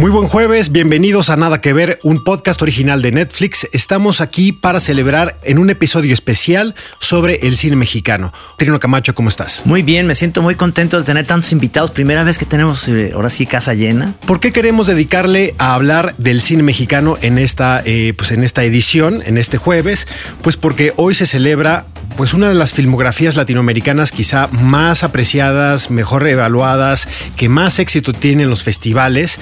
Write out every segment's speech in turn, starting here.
Muy buen jueves, bienvenidos a Nada que Ver, un podcast original de Netflix. Estamos aquí para celebrar en un episodio especial sobre el cine mexicano. Trino Camacho, ¿cómo estás? Muy bien, me siento muy contento de tener tantos invitados. Primera vez que tenemos eh, ahora sí casa llena. ¿Por qué queremos dedicarle a hablar del cine mexicano en esta, eh, pues en esta edición, en este jueves? Pues porque hoy se celebra pues una de las filmografías latinoamericanas quizá más apreciadas, mejor evaluadas, que más éxito tienen en los festivales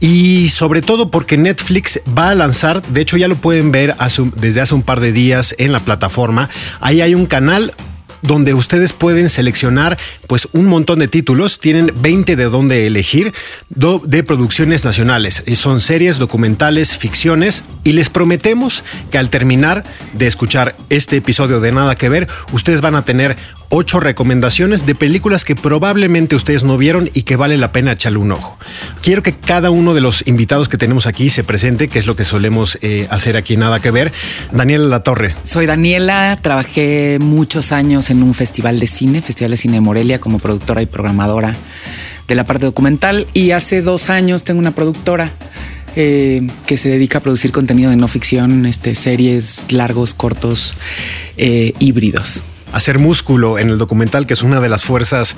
y sobre todo porque Netflix va a lanzar, de hecho ya lo pueden ver desde hace un par de días en la plataforma, ahí hay un canal donde ustedes pueden seleccionar pues un montón de títulos, tienen 20 de dónde elegir de producciones nacionales, son series, documentales, ficciones. Y les prometemos que al terminar de escuchar este episodio de Nada que ver, ustedes van a tener ocho recomendaciones de películas que probablemente ustedes no vieron y que vale la pena echarle un ojo. Quiero que cada uno de los invitados que tenemos aquí se presente, que es lo que solemos eh, hacer aquí Nada que ver. Daniela Latorre. Soy Daniela, trabajé muchos años en un festival de cine, Festival de Cine de Morelia, como productora y programadora de la parte documental. Y hace dos años tengo una productora eh, que se dedica a producir contenido de no ficción, este, series largos, cortos, eh, híbridos. Hacer músculo en el documental, que es una de las fuerzas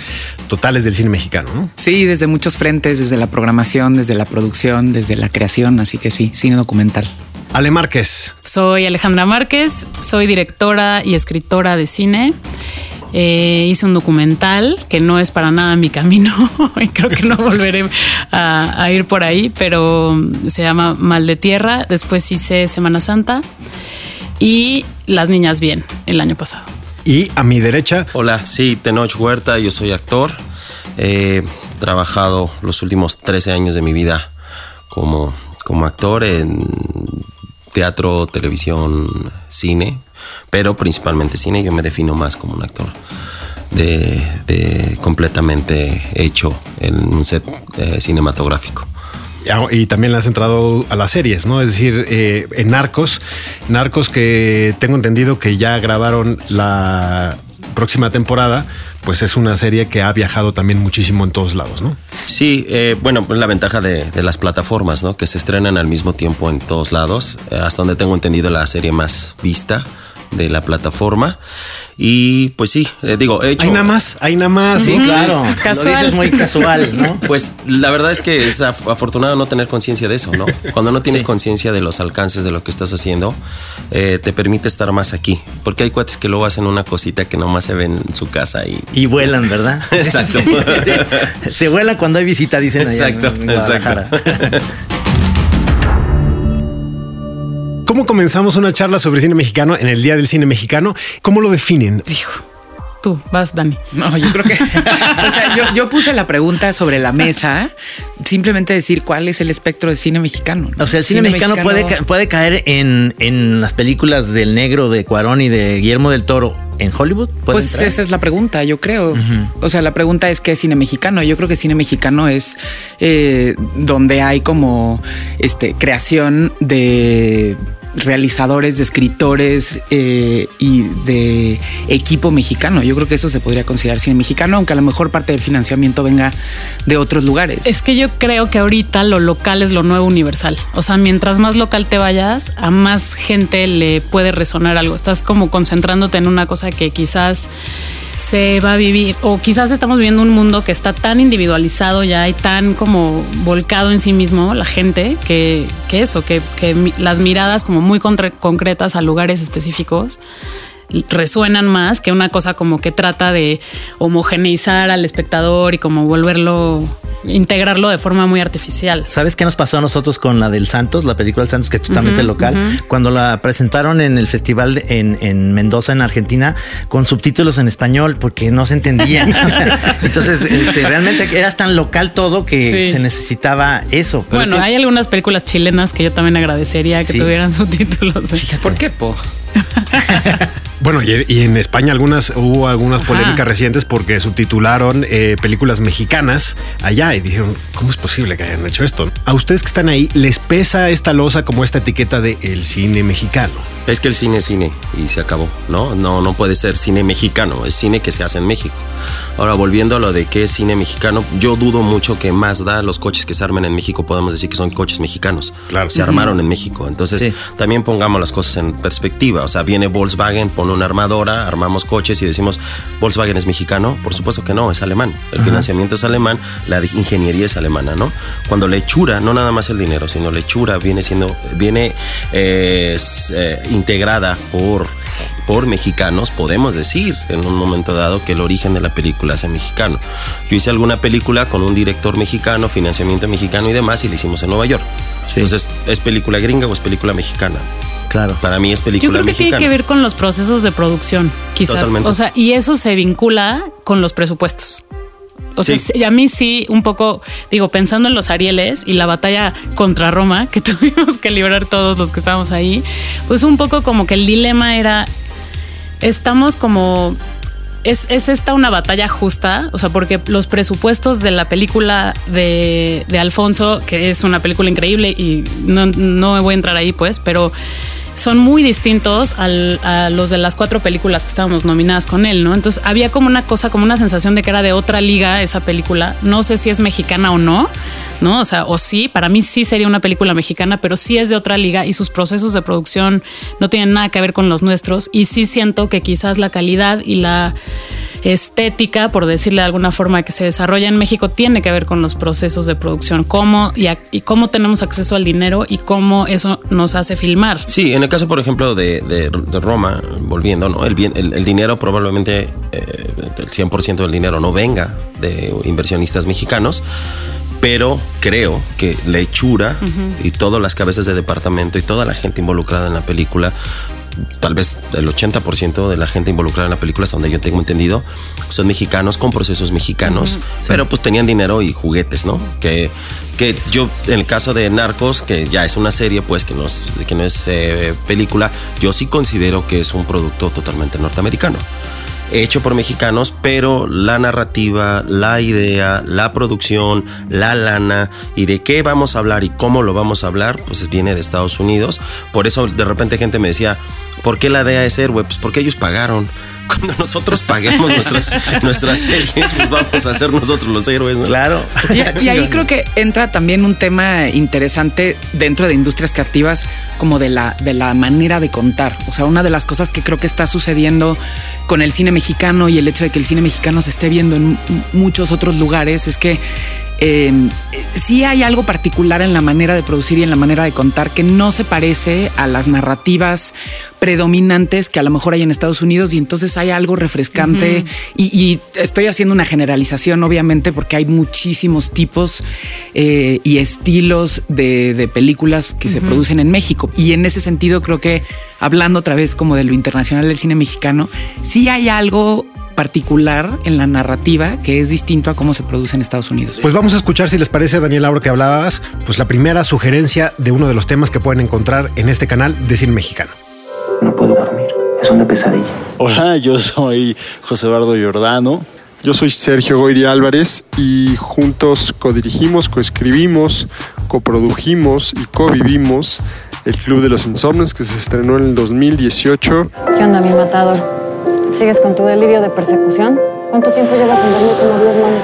totales del cine mexicano, ¿no? Sí, desde muchos frentes, desde la programación, desde la producción, desde la creación, así que sí, cine documental. Ale Márquez, Soy Alejandra Márquez, soy directora y escritora de cine. Eh, hice un documental que no es para nada mi camino y creo que no volveré a, a ir por ahí, pero se llama Mal de Tierra. Después hice Semana Santa y Las Niñas Bien el año pasado. Y a mi derecha, Hola, sí, Tenoch Huerta, yo soy actor. He trabajado los últimos 13 años de mi vida como, como actor en teatro, televisión, cine, pero principalmente cine. Yo me defino más como un actor de, completamente hecho en un set eh, cinematográfico. Y también le has entrado a las series, ¿no? Es decir, eh, en Narcos, Narcos que tengo entendido que ya grabaron la próxima temporada, pues es una serie que ha viajado también muchísimo en todos lados, ¿no? Sí, eh, bueno, pues la ventaja de, de las plataformas, ¿no? Que se estrenan al mismo tiempo en todos lados. Eh, hasta donde tengo entendido la serie más vista de la plataforma. Y pues sí, eh, digo, he hecho. Hay nada más, hay nada más. Sí, claro. Casual. Lo dices muy casual, ¿no? Pues la verdad es que es af- afortunado no tener conciencia de eso, ¿no? Cuando no tienes Sí. conciencia de los alcances de lo que estás haciendo, eh, te permite estar más aquí. Porque hay cuates que luego hacen una cosita que nomás se ven en su casa y. Y vuelan, ¿verdad? Exacto. Sí, sí, sí. Se vuela cuando hay visita, dicen allá Exacto, en Guadalajara. ¿Cómo comenzamos una charla sobre cine mexicano en el Día del Cine Mexicano? ¿Cómo lo definen? Hijo, tú vas, Dani. No, yo creo que. o sea, yo, yo puse la pregunta sobre la mesa, simplemente decir cuál es el espectro de cine mexicano. ¿no? O sea, el cine, mexicano, Puede, ca- puede caer en, en las películas del negro de Cuarón y de Guillermo del Toro en Hollywood. ¿Puede Pues entrar? esa es la pregunta, yo creo. O sea, la pregunta es qué es cine mexicano. Yo creo que cine mexicano es eh, donde hay como este creación de realizadores, de escritores eh, y de equipo mexicano. Yo creo que eso se podría considerar cine mexicano, aunque a lo mejor parte del financiamiento venga de otros lugares. Es que yo creo que ahorita lo local es lo nuevo universal. O sea, mientras más local te vayas, a más gente le puede resonar algo. Estás como concentrándote en una cosa que quizás se va a vivir o quizás estamos viviendo un mundo que está tan individualizado ya y tan como volcado en sí mismo la gente que, que eso, que, que las miradas como muy concretas a lugares específicos resuenan más que una cosa como que trata de homogeneizar al espectador y como volverlo integrarlo de forma muy artificial. ¿Sabes qué nos pasó a nosotros con la del Santos, la película del Santos, que es totalmente local? Cuando la presentaron en el festival de- en, en Mendoza, en Argentina, con subtítulos en español, porque no se entendían. O sea, entonces, este, realmente eras tan local todo que Sí. se necesitaba eso. Bueno, tiene- hay algunas películas chilenas que yo también agradecería que Sí. tuvieran subtítulos. ¿eh? ¿Por qué, po? Bueno, y, y en España algunas hubo algunas Ajá. polémicas recientes porque subtitularon eh, películas mexicanas allá y dijeron, ¿cómo es posible que hayan hecho esto? A ustedes que están ahí, ¿les pesa esta losa como esta etiqueta de el cine mexicano? Es que el cine es cine y se acabó, ¿no? No, no puede ser cine mexicano, es cine que se hace en México. Ahora, volviendo a lo de qué es cine mexicano, yo dudo mucho que más da los coches que se armen en México, podemos decir que son coches mexicanos. Claro. Se armaron en México. Entonces, Sí. también pongamos las cosas en perspectiva. O sea, viene Volkswagen, pone una armadora, armamos coches y decimos, ¿Volkswagen es mexicano? Por supuesto que no, es alemán. El financiamiento es alemán, la ingeniería es alemana, ¿no? Cuando la hechura, no nada más el dinero, sino la hechura viene siendo, viene eh, eh, integrada por, por mexicanos, podemos decir en un momento dado que el origen de la película es mexicano. Yo hice alguna película con un director mexicano, financiamiento mexicano y demás, y la hicimos en Nueva York. Sí. Entonces, ¿es película gringa o es película mexicana? Claro. Para mí es Yo película creo que mexicana. tiene que ver con los procesos de producción, quizás. Totalmente. O sea, y eso se vincula con los presupuestos. O sea, Sí. sí, a mí sí, un poco, digo, pensando en los Arieles y la batalla contra Roma que tuvimos que librar todos los que estábamos ahí, pues un poco como que el dilema era, estamos como... Es, es esta una batalla justa, o sea, porque los presupuestos de la película de, de Alfonso, que es una película increíble y no, no voy a entrar ahí, pues, pero son muy distintos a los de las cuatro películas que estábamos nominadas con él, ¿no? Entonces había como una cosa, como una sensación de que era de otra liga esa película. No sé si es mexicana o no, ¿no? O sea, o sí, para mí sí sería una película mexicana, pero sí es de otra liga y sus procesos de producción no tienen nada que ver con los nuestros. Y sí siento que quizás la calidad y la estética, por decirle de alguna forma, que se desarrolla en México tiene que ver con los procesos de producción, cómo y, a- y cómo tenemos acceso al dinero y cómo eso nos hace filmar. Sí, en el caso, por ejemplo, de, de- de Roma, volviendo, ¿no? El, bien, el, el dinero probablemente, eh, el 100% del dinero no venga de inversionistas mexicanos, pero creo que la hechura y todas las cabezas de departamento y toda la gente involucrada en la película, tal vez el 80% de la gente involucrada en la película, hasta donde yo tengo entendido, son mexicanos con procesos mexicanos, pero pues tenían dinero y juguetes, ¿no? Que, que yo, en el caso de Narcos, que ya es una serie, pues que no es, que no es eh, película, yo sí considero que es un producto totalmente norteamericano hecho por mexicanos, pero la narrativa, la idea, la producción, la lana y de qué vamos a hablar y cómo lo vamos a hablar, pues viene de Estados Unidos. Por eso de repente gente me decía, ¿por qué la DEA es héroe? Pues porque ellos pagaron. Cuando nosotros paguemos nuestras, nuestras series, pues vamos a ser nosotros los héroes. ¿no? Claro. Y, y ahí creo que entra también un tema interesante dentro de industrias creativas, como de la, de la manera de contar. O sea, una de las cosas que creo que está sucediendo con el cine mexicano y el hecho de que el cine mexicano se esté viendo en muchos otros lugares es que eh, sí hay algo particular en la manera de producir y en la manera de contar que no se parece a las narrativas predominantes que a lo mejor hay en Estados Unidos y entonces hay algo refrescante. Y, y estoy haciendo una generalización obviamente porque hay muchísimos tipos eh, y estilos de, de películas que se producen en México. Y en ese sentido creo que hablando otra vez como de lo internacional del cine mexicano sí hay algo particular en la narrativa que es distinto a cómo se produce en Estados Unidos. Pues vamos a escuchar, si les parece, Daniel, ahora que hablabas, pues la primera sugerencia de uno de los temas que pueden encontrar en este canal de cine mexicano. No puedo dormir. Es una pesadilla. Hola, yo soy José Eduardo Giordano. Yo soy Sergio Goiri Álvarez y juntos codirigimos, coescribimos, coprodujimos y covivimos El Club de los Insomnes que se estrenó en el 2018. ¿Qué onda, mi matador? ¿Sigues con tu delirio de persecución? ¿Cuánto tiempo llevas sin dormir como Dios manda?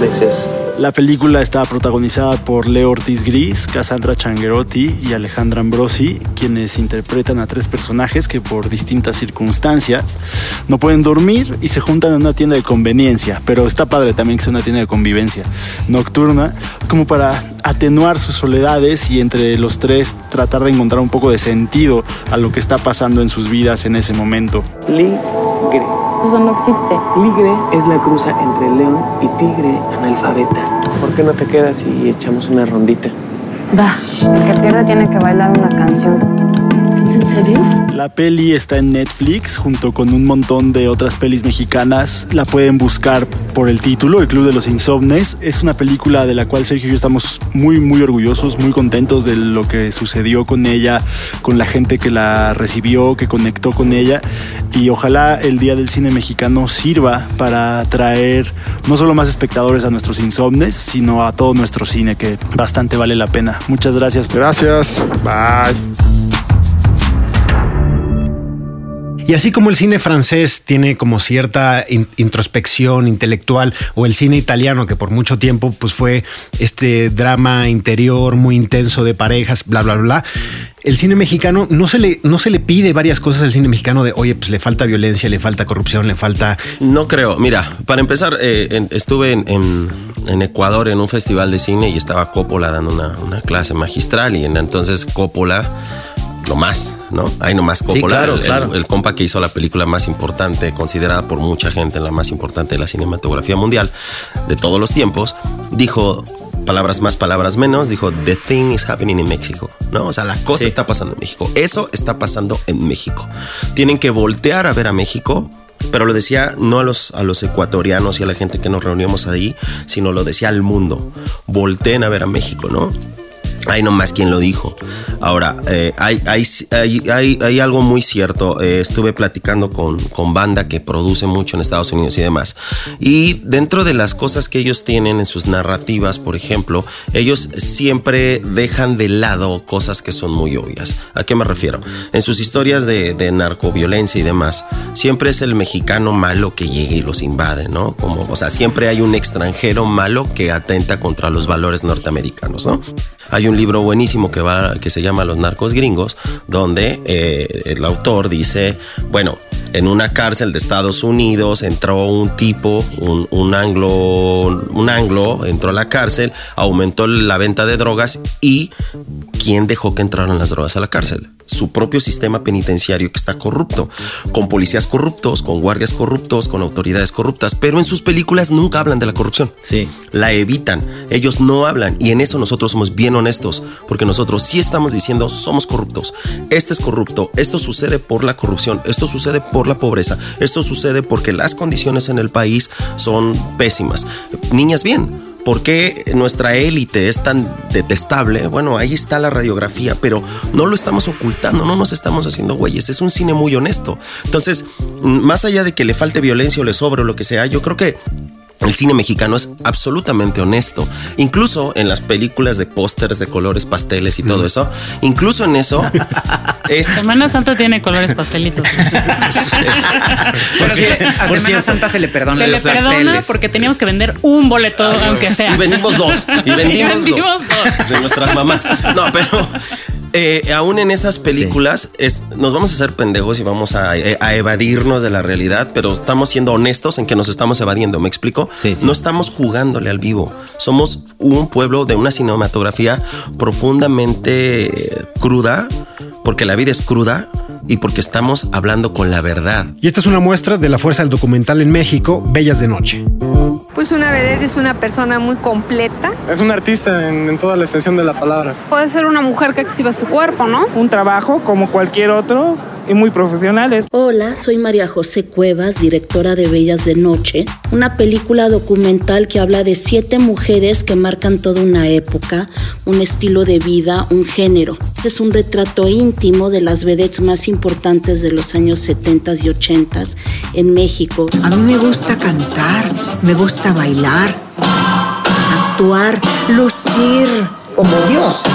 Meses. La película está protagonizada por Leo Ortiz Gris, Cassandra Changuerotti y Alejandra Ambrosi, quienes interpretan a tres personajes que por distintas circunstancias no pueden dormir y se juntan en una tienda de conveniencia, pero está padre también que sea una tienda de convivencia nocturna, como para atenuar sus soledades y entre los tres tratar de encontrar un poco de sentido a lo que está pasando en sus vidas en ese momento. Ligre. Eso no existe. Ligre es la cruza entre león y tigre analfabeta. ¿Por qué no te quedas y echamos una rondita? Va, el que pierde tiene que bailar una canción. ¿Es en serio? La peli está en Netflix junto con un montón de otras pelis mexicanas. La pueden buscar por el título, El Club de los Insomnes. Es una película de la cual Sergio y yo estamos muy, muy orgullosos, muy contentos de lo que sucedió con ella, con la gente que la recibió, que conectó con ella. Y ojalá el Día del Cine Mexicano sirva para traer no solo más espectadores a nuestros insomnes, sino a todo nuestro cine, que bastante vale la pena. Muchas gracias. Gracias. Bye. Y así como el cine francés tiene como cierta in- introspección intelectual o el cine italiano que por mucho tiempo pues fue este drama interior muy intenso de parejas, bla bla bla. El cine mexicano no se le no se le pide varias cosas al cine mexicano de, oye, pues le falta violencia, le falta corrupción, le falta No creo. Mira, para empezar, eh, estuve en, Ecuador en un festival de cine y estaba Coppola dando una, una clase magistral y en- entonces Coppola, lo más, ¿no? Hay nomás Coppola, claro, el, claro. el compa que hizo la película más importante, considerada por mucha gente la más importante de la cinematografía mundial de todos los tiempos, dijo palabras más, palabras menos, dijo, the thing is happening in México, ¿no? O sea, la cosa Sí. está pasando en México. Eso está pasando en México. Tienen que voltear a ver a México pero lo decía no a los, a los ecuatorianos y a la gente que nos reuníamos ahí, sino lo decía al mundo. Volteen a ver a México, ¿no? Hay nomás quien lo dijo. Ahora, eh, hay, hay, hay, hay- algo muy cierto. Eh, estuve platicando con, con banda que produce mucho en Estados Unidos y demás. Y dentro de las cosas que ellos tienen en sus narrativas, por ejemplo, ellos siempre dejan de lado cosas que son muy obvias. ¿A qué me refiero? En sus historias de, de narcoviolencia y demás, siempre es el mexicano malo que llega y los invade, ¿no? Como, o sea, siempre hay un extranjero malo que atenta contra los valores norteamericanos, ¿no? Hay un libro buenísimo que, va, que se llama Los narcos gringos, donde eh, el autor dice, bueno, en una cárcel de Estados Unidos entró un tipo, un, un anglo, un anglo entró a la cárcel, aumentó la venta de drogas y ¿quién dejó que entraran las drogas a la cárcel? Su propio sistema penitenciario que está corrupto, con policías corruptos, con guardias corruptos, con autoridades corruptas, pero en sus películas nunca hablan de la corrupción. Sí. La evitan, ellos no hablan y en eso nosotros somos bien honestos, porque nosotros sí estamos diciendo somos corruptos, este es corrupto, esto sucede por la corrupción, esto sucede por la pobreza, esto sucede porque las condiciones en el país son pésimas. Niñas bien, ¿Por qué nuestra élite es tan detestable? Bueno, ahí está la radiografía, pero no lo estamos ocultando, no nos estamos haciendo güeyes. Es un cine muy honesto. Entonces, mm, más allá de que le falte violencia o le sobre o lo que sea, yo creo que el cine mexicano es absolutamente honesto. Incluso en las películas de pósters de colores pasteles y todo eso, incluso en eso es Semana Santa tiene colores pastelitos. Pero sí, a Semana Santa se le perdona Se le los perdona pasteles. porque teníamos que vender un boleto, aunque sea. Y vendimos dos. Y vendimos, Y vendimos dos. dos. De nuestras mamás. No, pero eh, aún en esas películas es, nos vamos a hacer pendejos y vamos a, eh, a evadirnos de la realidad, pero estamos siendo honestos en que nos estamos evadiendo. ¿Me explico? Sí, sí. No estamos jugándole al vivo. Somos un pueblo de una cinematografía profundamente eh, cruda, porque la vida es cruda y porque estamos hablando con la verdad. Y esta es una muestra de la fuerza del documental en México, Bellas de Noche. Pues una vedette es una persona muy completa. Es un artista en, en toda la extensión de la palabra. Puede ser una mujer que exhibe su cuerpo, ¿no? Un trabajo como cualquier otro y muy profesionales. Hola, soy María José Cuevas, directora de Bellas de Noche, una película documental que habla de siete mujeres que marcan toda una época, un estilo de vida, un género. Es un retrato íntimo de las vedettes más importantes de los años 70 y 80 en México. A mí me gusta cantar, me gusta bailar, actuar, lucir. como dioses.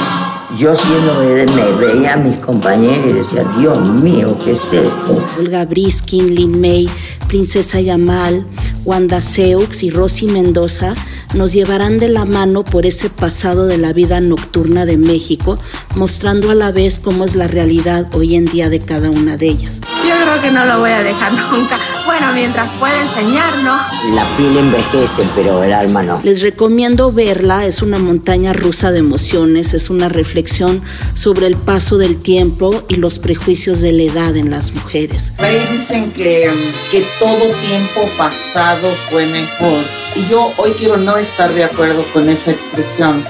Yo siendo me veía a mis compañeros y decía, Dios mío, ¿qué es esto? Olga Briskin, Lin May, Princesa Yamal, Wanda Seux y Rosy Mendoza nos llevarán de la mano por ese pasado de la vida nocturna de México, mostrando a la vez cómo es la realidad hoy en día de cada una de ellas. Yo creo que no lo voy a dejar nunca. Bueno, mientras pueda enseñarnos. La piel envejece, pero el alma no. Les recomiendo verla, es una montaña rusa de emociones, es una reflexión sobre el paso del tiempo y los prejuicios de la edad en las mujeres. Ahí dicen que, que todo tiempo pasado fue mejor. Y yo hoy quiero no estar de acuerdo con esa expresión.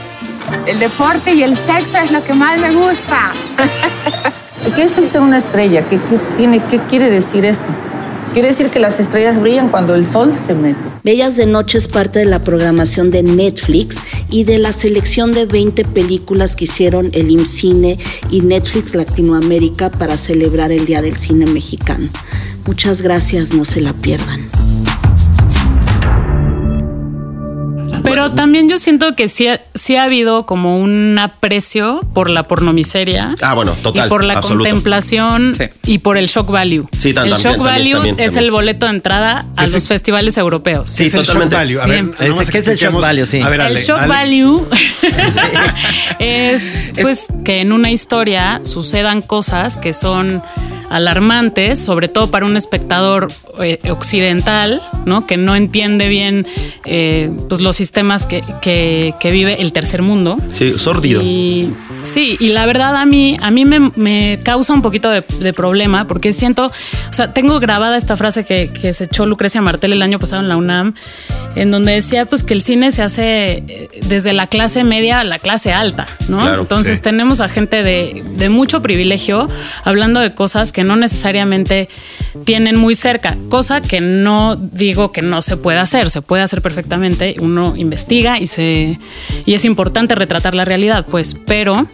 El deporte y el sexo es lo que más me gusta. ¿Qué es el ser una estrella? ¿Qué, tiene, ¿Qué quiere decir eso? Quiere decir que las estrellas brillan cuando el sol se mete. Bellas de Noche es parte de la programación de Netflix y de la selección de 20 películas que hicieron el IMCINE y Netflix Latinoamérica para celebrar el Día del Cine Mexicano. Muchas gracias, no se la pierdan. Pero también yo siento que sí, ha- sí ha habido como un aprecio por la pornomiseria. Ah, bueno, total. y por la absoluto. contemplación y por el shock value. Sí, tan- el también, shock también, value también, es también. el boleto de entrada a Es los el- festivales europeos. Sí, Es el totalmente. shock value. A ver, Ese- ¿qué es el shock value? Sí. A ver, el shock Ale. value es pues que en una historia sucedan cosas que son alarmantes, sobre todo para un espectador eh, occidental, ¿no? Que no entiende bien eh, pues los sistemas que, que- que vive el tercer mundo. Sí, sórdido. Y sí, y la verdad a mí, a mí me, me causa un poquito de, de problema porque siento, o sea, tengo grabada esta frase que, que se echó Lucrecia Martel el año pasado en la UNAM, en donde decía pues que el cine se hace eh, desde la clase media a la clase alta, ¿no? Claro, Entonces sí. tenemos a gente de, de mucho privilegio hablando de cosas que no necesariamente tienen muy cerca, cosa que no digo que no se puede hacer, se puede hacer perfectamente, uno investiga y se y es importante retratar la realidad, pues, pero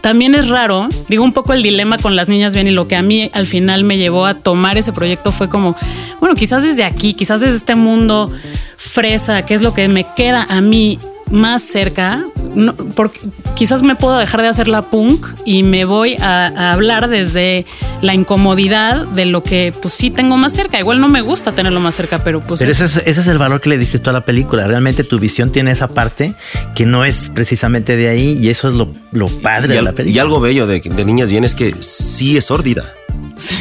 también es raro, digo un poco el dilema con las niñas bien y lo que a mí al final me llevó a tomar ese proyecto fue como, bueno, quizás desde aquí, quizás desde este mundo fresa, que es lo que me queda a mí más cerca, no, porque quizás me puedo dejar de hacer la punk y me voy a, a hablar desde la incomodidad de lo que pues sí tengo más cerca. Igual no me gusta tenerlo más cerca, pero pues... Pero ese es, ese es el valor que le diste tú a la película. Realmente tu visión tiene esa parte que no es precisamente de ahí y eso es lo, lo padre Y, de al- la película. y algo bello de, de Niñas Bien es que sí es sórdida.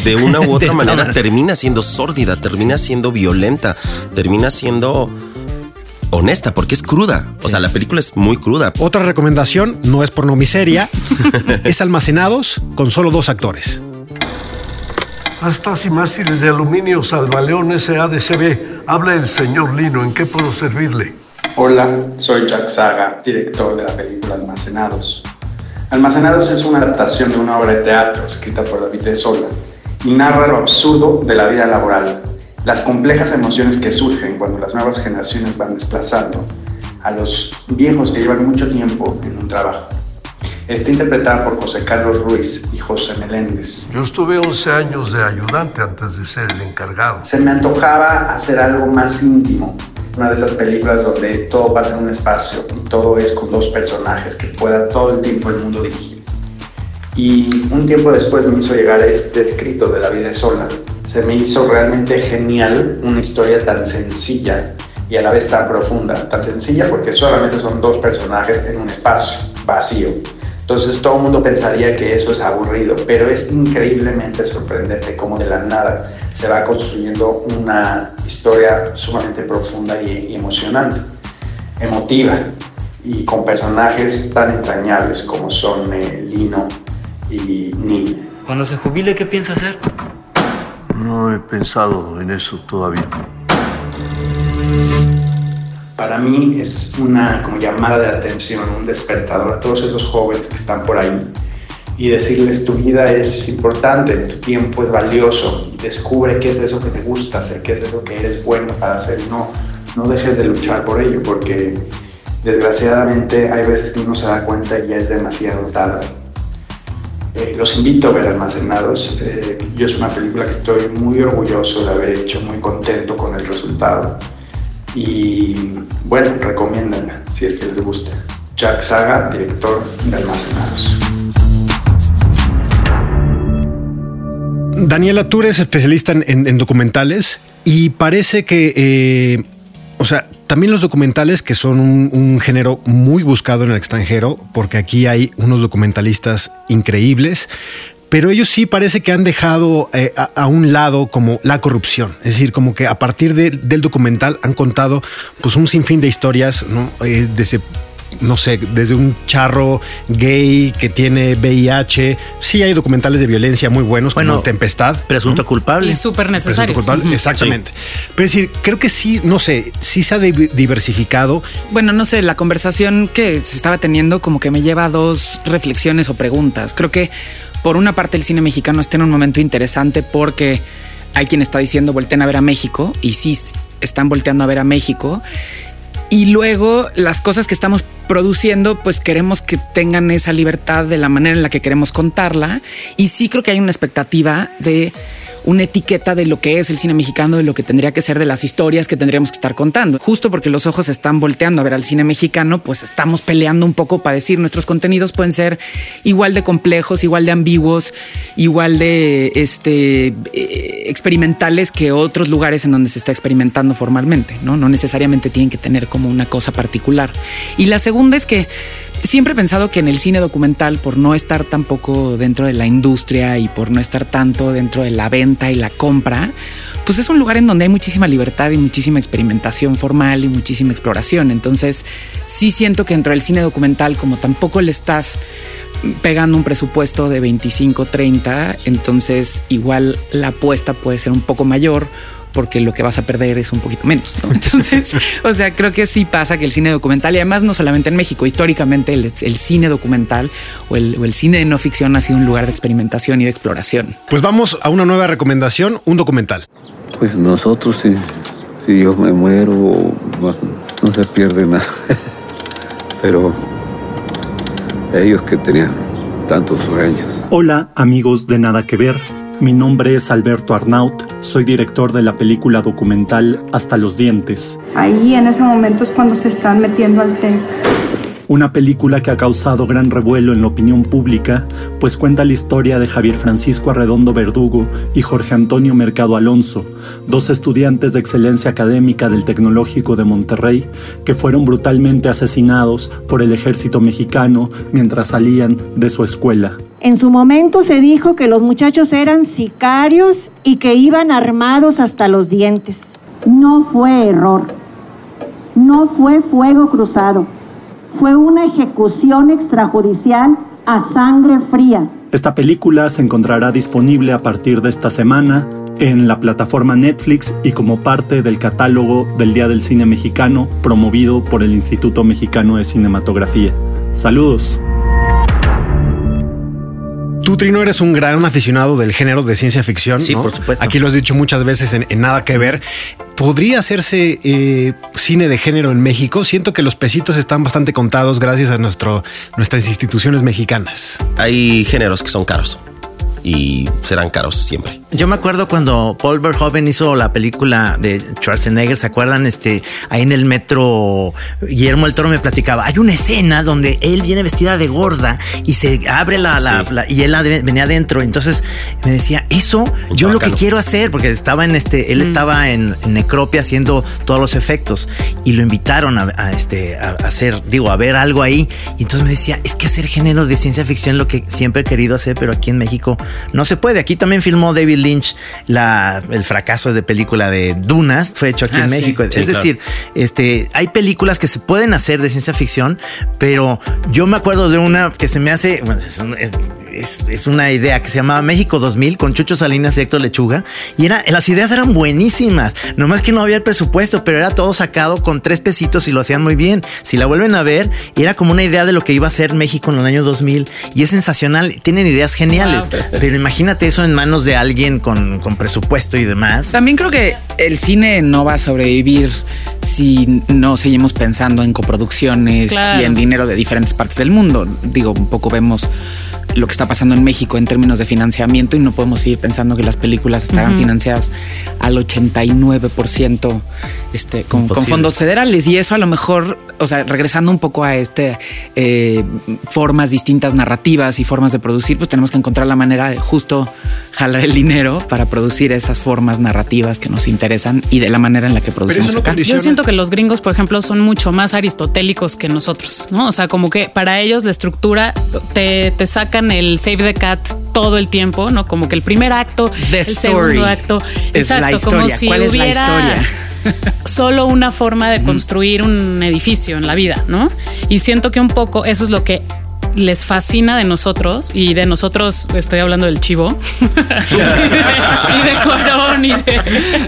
De una u otra manera termina siendo sórdida, termina siendo violenta, termina siendo honesta, porque es cruda. O sea, la película es muy cruda. Otra recomendación, no es pornomiseria, es Almacenados con solo dos actores. Astas y mástiles de aluminio Salvaleón SADCB. Habla el señor Lino. ¿En qué puedo servirle? Hola, soy Jack Saga, director de la película Almacenados. Almacenados es una adaptación de una obra de teatro escrita por David de Sola y narra lo absurdo de la vida laboral, las complejas emociones que surgen cuando las nuevas generaciones van desplazando a los viejos que llevan mucho tiempo en un trabajo. Está interpretada por José Carlos Ruiz y José Meléndez. Yo estuve 11 años de ayudante antes de ser el encargado. Se me antojaba hacer algo más íntimo, una de esas películas donde todo pasa en un espacio y todo es con dos personajes que pueda todo el tiempo el mundo dirigir. Y un tiempo después me hizo llegar este escrito de la vida sola. Se me hizo realmente genial una historia tan sencilla y a la vez tan profunda. Tan sencilla porque solamente son dos personajes en un espacio vacío. Entonces todo el mundo pensaría que eso es aburrido, pero es increíblemente sorprendente cómo de la nada se va construyendo una historia sumamente profunda y, y emocionante, emotiva y con personajes tan entrañables como son eh, Lino y Nino. Cuando se jubile, ¿qué piensa hacer? No he pensado en eso todavía. Para mí es una como llamada de atención, un despertador a todos esos jóvenes que están por ahí y decirles tu vida es importante, tu tiempo es valioso, descubre qué es eso que te gusta hacer, qué es eso que eres bueno para hacer no, no dejes de luchar por ello porque desgraciadamente hay veces que uno se da cuenta y ya es demasiado tarde. Eh, los invito a ver Almacenados. Eh, yo es una película que estoy muy orgulloso de haber hecho, muy contento con el resultado. Y bueno, recomiéndanla si es que les gusta. Jack Saga, director de Almacenados. Daniela, tú eres especialista en documentales y parece que, eh, o sea, también los documentales que son un, género muy buscado en el extranjero, porque aquí hay unos documentalistas increíbles, pero ellos sí parece que han dejado eh, a, un lado como la corrupción. Es decir, como que a partir de, del documental han contado pues un sinfín de historias, ¿no? Eh, no sé, desde un charro gay que tiene VIH. Sí hay documentales de violencia muy buenos, bueno, como Tempestad. Presunto ¿no? culpable. Y súper necesario. Culpable, uh -huh. Exactamente. Sí. Pero es decir, creo que sí, no sé, sí se ha diversificado. Bueno, no sé, la conversación que se estaba teniendo como que me lleva a dos reflexiones o preguntas. Creo que por una parte el cine mexicano está en un momento interesante porque hay quien está diciendo volteen a ver a México y sí están volteando a ver a México. Y luego las cosas que estamos produciendo, pues queremos que tengan esa libertad de la manera en la que queremos contarla. Y sí creo que hay una expectativa de una etiqueta de lo que es el cine mexicano, de lo que tendría que ser de las historias que tendríamos que estar contando. Justo porque los ojos están volteando a ver al cine mexicano, pues estamos peleando un poco para decir nuestros contenidos pueden ser igual de complejos, igual de ambiguos, igual de este, eh, experimentales que otros lugares en donde se está experimentando formalmente, ¿no? No necesariamente tienen que tener como una cosa particular. Y la segunda es que siempre he pensado que en el cine documental, por no estar tampoco dentro de la industria y por no estar tanto dentro de la venta y la compra, pues es un lugar en donde hay muchísima libertad y muchísima experimentación formal y muchísima exploración. Entonces, sí siento que dentro del cine documental, como tampoco le estás pegando un presupuesto de 25, 30, entonces igual la apuesta puede ser un poco mayor porque lo que vas a perder es un poquito menos. ¿no? Entonces, o sea, creo que sí pasa que el cine documental, y además no solamente en México, históricamente el, el cine documental o el, o el, cine de no ficción ha sido un lugar de experimentación y de exploración. Pues vamos a una nueva recomendación, un documental. Pues nosotros, si, si yo me muero, no se pierde nada. Pero ellos que tenían tantos sueños. Hola, amigos de Nada que Ver. Mi nombre es Alberto Arnaut, soy director de la película documental Hasta los Dientes. Ahí en ese momento es cuando se están metiendo al TEC. Una película que ha causado gran revuelo en la opinión pública, pues cuenta la historia de Javier Francisco Arredondo Verdugo y Jorge Antonio Mercado Alonso, dos estudiantes de excelencia académica del Tecnológico de Monterrey, que fueron brutalmente asesinados por el ejército mexicano mientras salían de su escuela. En su momento se dijo que los muchachos eran sicarios y que iban armados hasta los dientes. No fue error. No fue fuego cruzado. Fue una ejecución extrajudicial a sangre fría. Esta película se encontrará disponible a partir de esta semana en la plataforma Netflix y como parte del catálogo del Día del Cine Mexicano promovido por el Instituto Mexicano de Cinematografía. Saludos. Tú, Trino, eres un gran aficionado del género de ciencia ficción. Sí, ¿no? por supuesto. Aquí lo has dicho muchas veces en, en Nada que Ver. ¿Podría hacerse eh, cine de género en México? Siento que los pesitos están bastante contados gracias a nuestro, nuestras instituciones mexicanas. Hay géneros que son caros y serán caros siempre. Yo me acuerdo cuando Paul Verhoeven hizo la película de Schwarzenegger, ¿se acuerdan? Este, ahí en el metro, Guillermo el Toro me platicaba, hay una escena donde él viene vestida de gorda y se abre la, la, sí. la y él venía adentro. Entonces me decía, eso yo lo que quiero hacer, porque estaba en este, él mm. estaba en, en, Necropia haciendo todos los efectos y lo invitaron a, a este, a, a hacer, digo, a ver algo ahí. Y entonces me decía, es que hacer género de ciencia ficción lo que siempre he querido hacer, pero aquí en México no se puede. Aquí también filmó David Lynch la, el fracaso de película de Dunas, fue hecho aquí ah, en México. Sí, es decir, este, hay películas que se pueden hacer de ciencia ficción, pero yo me acuerdo de una que se me hace, bueno, es, es, es, una idea que se llamaba México 2000 con Chucho Salinas y Héctor Lechuga, y era, las ideas eran buenísimas, nomás que no había el presupuesto, pero era todo sacado con tres pesitos y lo hacían muy bien. Si la vuelven a ver, era como una idea de lo que iba a ser México en los años 2000 y es sensacional, tienen ideas geniales, wow. pero imagínate eso en manos de alguien con, con, presupuesto y demás. También creo que el cine no va a sobrevivir si no seguimos pensando en coproducciones claro. y en dinero de diferentes partes del mundo. Digo, un poco vemos lo que está pasando en México en términos de financiamiento y no podemos seguir pensando que las películas estarán uh -huh. financiadas al 89% este, con, con, fondos federales y eso a lo mejor, o sea, regresando un poco a este eh, formas distintas narrativas y formas de producir, pues tenemos que encontrar la manera de justo jalar el dinero para producir esas formas narrativas que nos interesan y de la manera en la que producimos acá. Yo siento que los gringos, por ejemplo, son mucho más aristotélicos que nosotros, ¿no? O sea, como que para ellos la estructura te, te sacan el Save the Cat todo el tiempo, ¿no? Como que el primer acto, The el segundo acto. es la exacto, como historia. si ¿Cuál es la hubiera historia? solo una forma de construir un edificio en la vida, ¿no? Y siento que un poco eso es lo que les fascina de nosotros y de nosotros estoy hablando del chivo y de Cuarón y de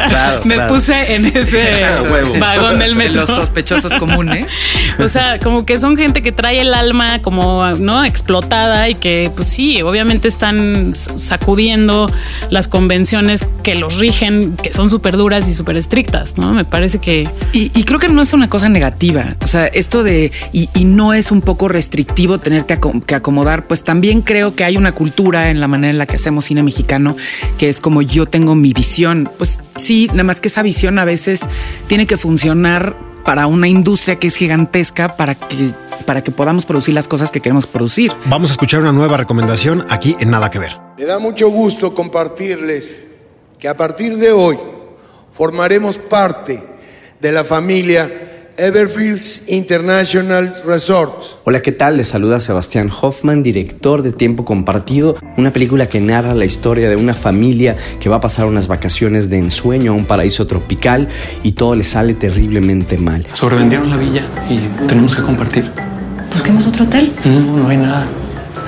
Claro, me claro. puse en ese Huevo. vagón del De metro los sospechosos comunes. o sea como que son gente que trae el alma como no explotada y que pues sí obviamente están sacudiendo las convenciones que los rigen que son súper duras y súper estrictas no me parece que Y, y creo que no es una cosa negativa. O sea, esto de y, y no es un poco restrictivo acom- que acomodar. Pues también creo que hay una cultura en la manera en la que hacemos cine mexicano que es como yo tengo mi visión. Pues sí, nada más que esa visión a veces tiene que funcionar para una industria que es gigantesca para que para que podamos producir las cosas que queremos producir. Vamos a escuchar una nueva recomendación aquí en Nada que Ver. Me da mucho gusto compartirles que a partir de hoy formaremos parte de la familia Everfields International Resorts. Hola, ¿qué tal? Les saluda Sebastián Hoffman, director de Tiempo Compartido, una película que narra la historia de una familia que va a pasar unas vacaciones de ensueño a un paraíso tropical y todo le sale terriblemente mal. Sobrevendieron la villa y tenemos que compartir. Busquemos otro hotel. No, no hay nada.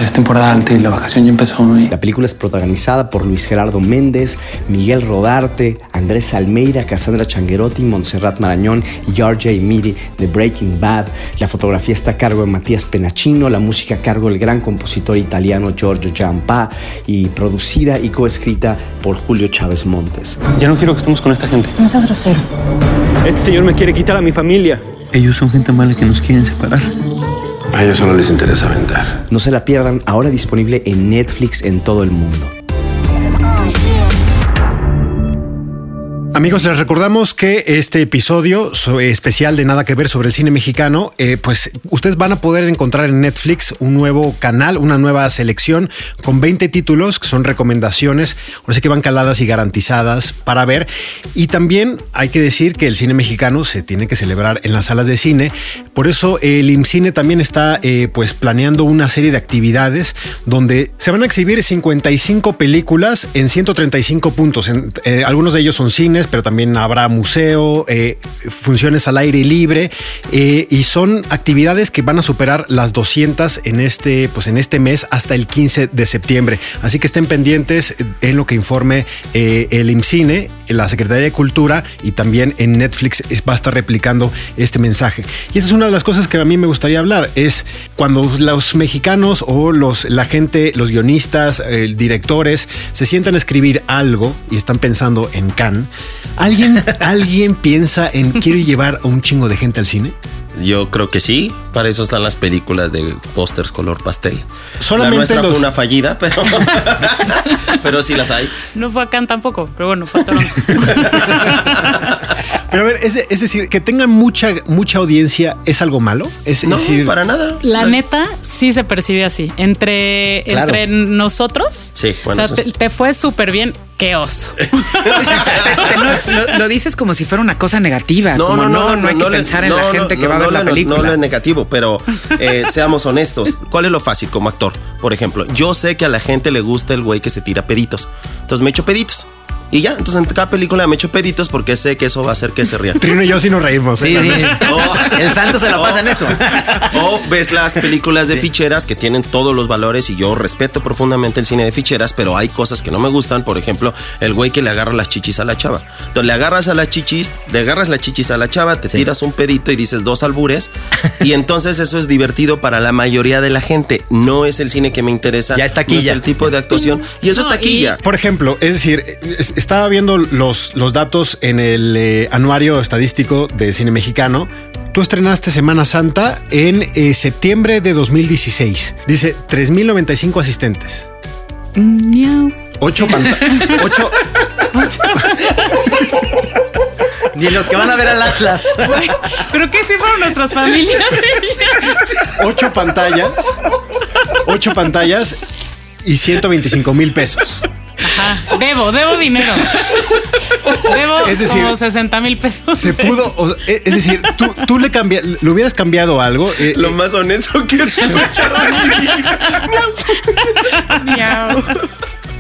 Es temporada alta y la vacación ya empezó. Y... La película es protagonizada por Luis Gerardo Méndez, Miguel Rodarte, Andrés Almeida, Cassandra Changuerotti, Montserrat Marañón y RJ Miri de Breaking Bad. La fotografía está a cargo de Matías Penachino, la música a cargo del gran compositor italiano Giorgio Giampa y producida y coescrita por Julio Chávez Montes. Ya no quiero que estemos con esta gente. No seas grosero. Este señor me quiere quitar a mi familia. Ellos son gente mala que nos quieren separar. A ellos solo les interesa vender. No se la pierdan, ahora disponible en Netflix en todo el mundo. Amigos, les recordamos que este episodio so- especial de Nada que ver sobre el cine mexicano, eh, pues ustedes van a poder encontrar en Netflix un nuevo canal, una nueva selección con 20 títulos que son recomendaciones, ahora sí que van caladas y garantizadas para ver. Y también hay que decir que el cine mexicano se tiene que celebrar en las salas de cine. Por eso el IMCINE también está eh, pues planeando una serie de actividades donde se van a exhibir 55 películas en 135 puntos. En- eh, algunos de ellos son cines, pero también habrá museo, eh, funciones al aire libre eh, y son actividades que van a superar las 200 en este, pues en este mes hasta el 15 de septiembre. Así que estén pendientes en lo que informe eh, el IMCINE, la Secretaría de Cultura y también en Netflix va a estar replicando este mensaje. Y esa es una de las cosas que a mí me gustaría hablar, es cuando los mexicanos o los, la gente, los guionistas, eh, directores, se sientan a escribir algo y están pensando en Cannes, ¿alguien, ¿alguien piensa en quiero llevar a un chingo de gente al cine? Yo creo que sí. Para eso están las películas de pósters color pastel. Solamente la nuestra los- fue una fallida, pero, pero sí las hay. no fue acá tampoco pero bueno fue a Toronto Pero a ver, es, es decir, que tengan mucha, mucha audiencia, ¿es algo malo? Es, No, decir, para nada. La neta sí se percibe así. Entre, Claro. entre nosotros. Sí, bueno, o sea, te, te fue súper bien. Qué oso. No, lo, lo dices como si fuera una cosa negativa. como no, no, hay que pensar en no, la no, gente que no, va a ver no la le- película. No lo es negativo, pero eh, seamos honestos. ¿Cuál es lo fácil como actor? Por ejemplo, yo sé que a la gente le gusta el güey que se tira peditos. Entonces me echo peditos. Y ya, entonces en cada película me echo peditos porque sé que eso va a hacer que se rían. Trino y yo sí nos reímos. Sí, ¿eh? sí. El santo se la pasa en eso. O ves las películas de ficheras que tienen todos los valores y yo respeto profundamente el cine de ficheras, pero hay cosas que no me gustan. Por ejemplo, el güey que le agarra las chichis a la chava. Entonces le agarras a las chichis, le agarras las chichis a la chava, te tiras un pedito y dices dos albures. y entonces eso es divertido para la mayoría de la gente. No es el cine que me interesa. Ya es taquilla. No es el tipo de actuación. Y eso es taquilla. Por ejemplo, es decir, es- estaba viendo los, los datos en el eh, anuario estadístico de cine mexicano. Tú estrenaste Semana Santa en eh, septiembre de 2016. Dice 3.095 asistentes. Miau. Ocho pantallas. Ocho. Ni los que van a ver al Atlas. Creo que sí fueron nuestras familias. ocho pantallas. Ocho pantallas y 125 mil pesos. Ajá, debo, debo dinero. Debo Es decir, como 60 mil pesos. Se pudo, o- e- es decir, tú, tú le, cambia- le hubieras cambiado algo. eh, Lo más honesto que he escuchado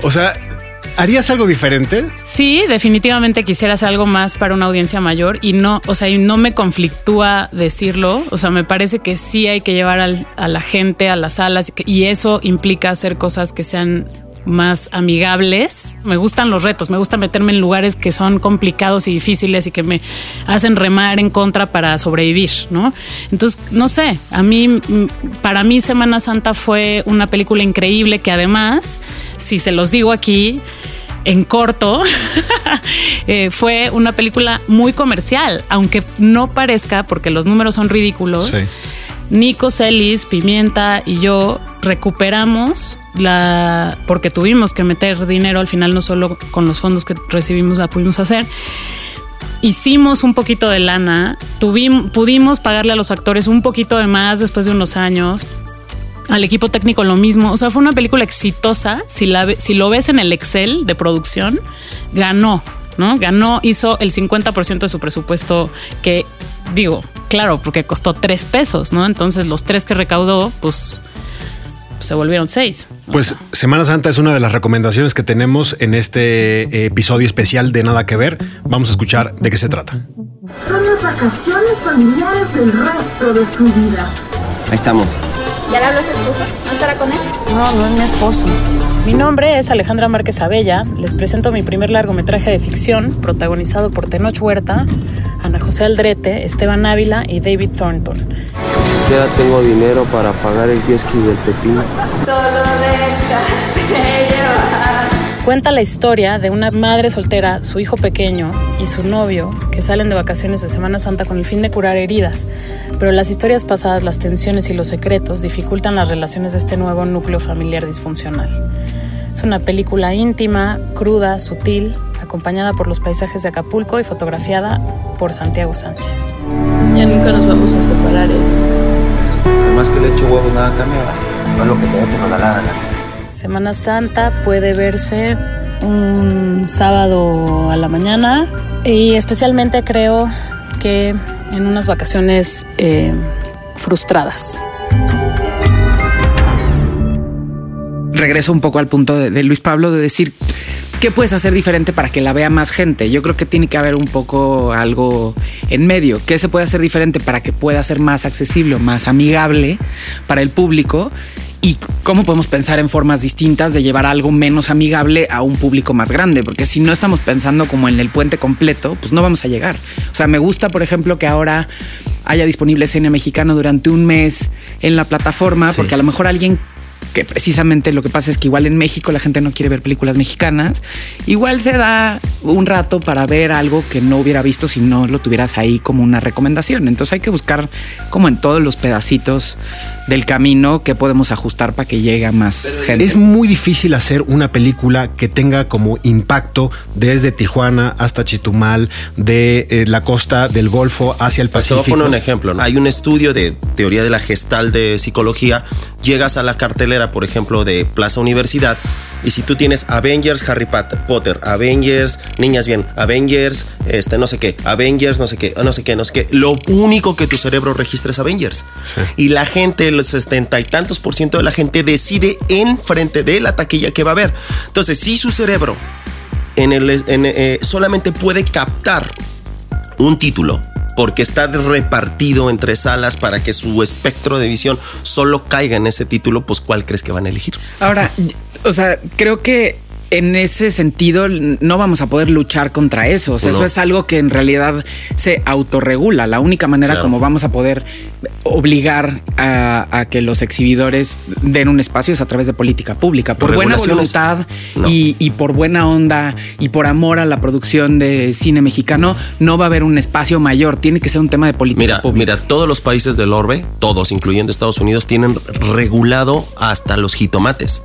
o sea, ¿harías algo diferente? Sí, definitivamente quisiera hacer algo más para una audiencia mayor y no, o sea, y no me conflictúa decirlo. O sea, me parece que sí hay que llevar al- a la gente a las salas y que- y eso implica hacer cosas que sean más amigables. Me gustan los retos, me gusta meterme en lugares que son complicados y difíciles y que me hacen remar en contra para sobrevivir, ¿no? Entonces, no sé, a mí, para mí Semana Santa fue una película increíble que además, si se los digo aquí, en corto, eh, fue una película muy comercial, aunque no parezca, porque los números son ridículos. Sí. Nico Celis, Pimienta y yo recuperamos la. porque tuvimos que meter dinero al final, no solo con los fondos que recibimos la pudimos hacer. Hicimos un poquito de lana, tuvimos, pudimos pagarle a los actores un poquito de más después de unos años. Al equipo técnico lo mismo. O sea, fue una película exitosa. Si, la, si lo ves en el Excel de producción, ganó, ¿no? Ganó, hizo el 50% de su presupuesto que, digo, claro, porque costó tres pesos, ¿no? Entonces los tres que recaudó, pues se volvieron seis. Pues Semana Santa es una de las recomendaciones que tenemos en este eh, episodio especial de Nada que Ver. Vamos a escuchar de qué se trata. Son las vacaciones familiares del resto de su vida. Ahí estamos. ¿Ya le habló a su esposo? ¿No estará con él? No, no es mi esposo. Mi nombre es Alejandra Márquez Abella. Les presento mi primer largometraje de ficción, protagonizado por Tenoch Huerta, Ana José Aldrete, Esteban Ávila y David Thornton. Ni siquiera tengo dinero para pagar el ski del pepino. Solo déjate llevar. Cuenta la historia de una madre soltera, su hijo pequeño y su novio que salen de vacaciones de Semana Santa con el fin de curar heridas. Pero las historias pasadas, las tensiones y los secretos dificultan las relaciones de este nuevo núcleo familiar disfuncional. Es una película íntima, cruda, sutil, acompañada por los paisajes de Acapulco y fotografiada por Santiago Sánchez. Ya nunca nos vamos a separar, ¿eh? Por más que le echo huevos, nada cambia. ¿verdad? No es lo que te da, te lo da la. Semana Santa puede verse un sábado a la mañana y especialmente creo que en unas vacaciones eh, frustradas. regreso un poco al punto de, de Luis Pablo de decir qué puedes hacer diferente para que la vea más gente. Yo creo que tiene que haber un poco algo en medio. ¿Qué se puede hacer diferente para que pueda ser más accesible o más amigable para el público? Y cómo podemos pensar en formas distintas de llevar algo menos amigable a un público más grande, porque si no estamos pensando como en el puente completo, pues no vamos a llegar. O sea, me gusta, por ejemplo, que ahora haya disponible cine mexicano durante un mes en la plataforma, porque a lo mejor alguien que precisamente lo que pasa es que igual en México la gente no quiere ver películas mexicanas, igual se da un rato para ver algo que no hubiera visto si no lo tuvieras ahí como una recomendación. Entonces hay que buscar como en todos los pedacitos del camino que podemos ajustar para que llegue a más gente. Es muy difícil hacer una película que tenga como impacto desde Tijuana hasta Chitumal, de eh, la costa del Golfo hacia el Te voy a Pacífico. poner un ejemplo. ¿no? Hay un estudio de teoría de la gestal de psicología. Llegas a la cartelera, por ejemplo, de Plaza Universidad. Y si tú tienes Avengers, Harry Pot- Potter, Avengers, niñas bien, Avengers, este no sé qué, Avengers, no sé qué, no sé qué, no sé qué, lo único que tu cerebro registra es Avengers. Y la gente, el setenta y tantos por ciento de la gente decide en frente de la taquilla que va a ver. Entonces, si su cerebro en el, en, eh, solamente puede captar un título porque está repartido entre salas para que su espectro de visión solo caiga en ese título, pues ¿cuál crees que van a elegir? Ahora, o sea, creo que en ese sentido no vamos a poder luchar contra eso. O sea, No. eso es algo que en realidad se autorregula. La única manera Claro. como vamos a poder obligar a, a que los exhibidores den un espacio es a través de política pública. Por buena voluntad No. y, y por buena onda y por amor a la producción de cine mexicano, no va a haber un espacio mayor. Tiene que ser un tema de política Mira, pública. mira, todos los países del orbe, todos, incluyendo Estados Unidos, tienen regulado hasta los jitomates.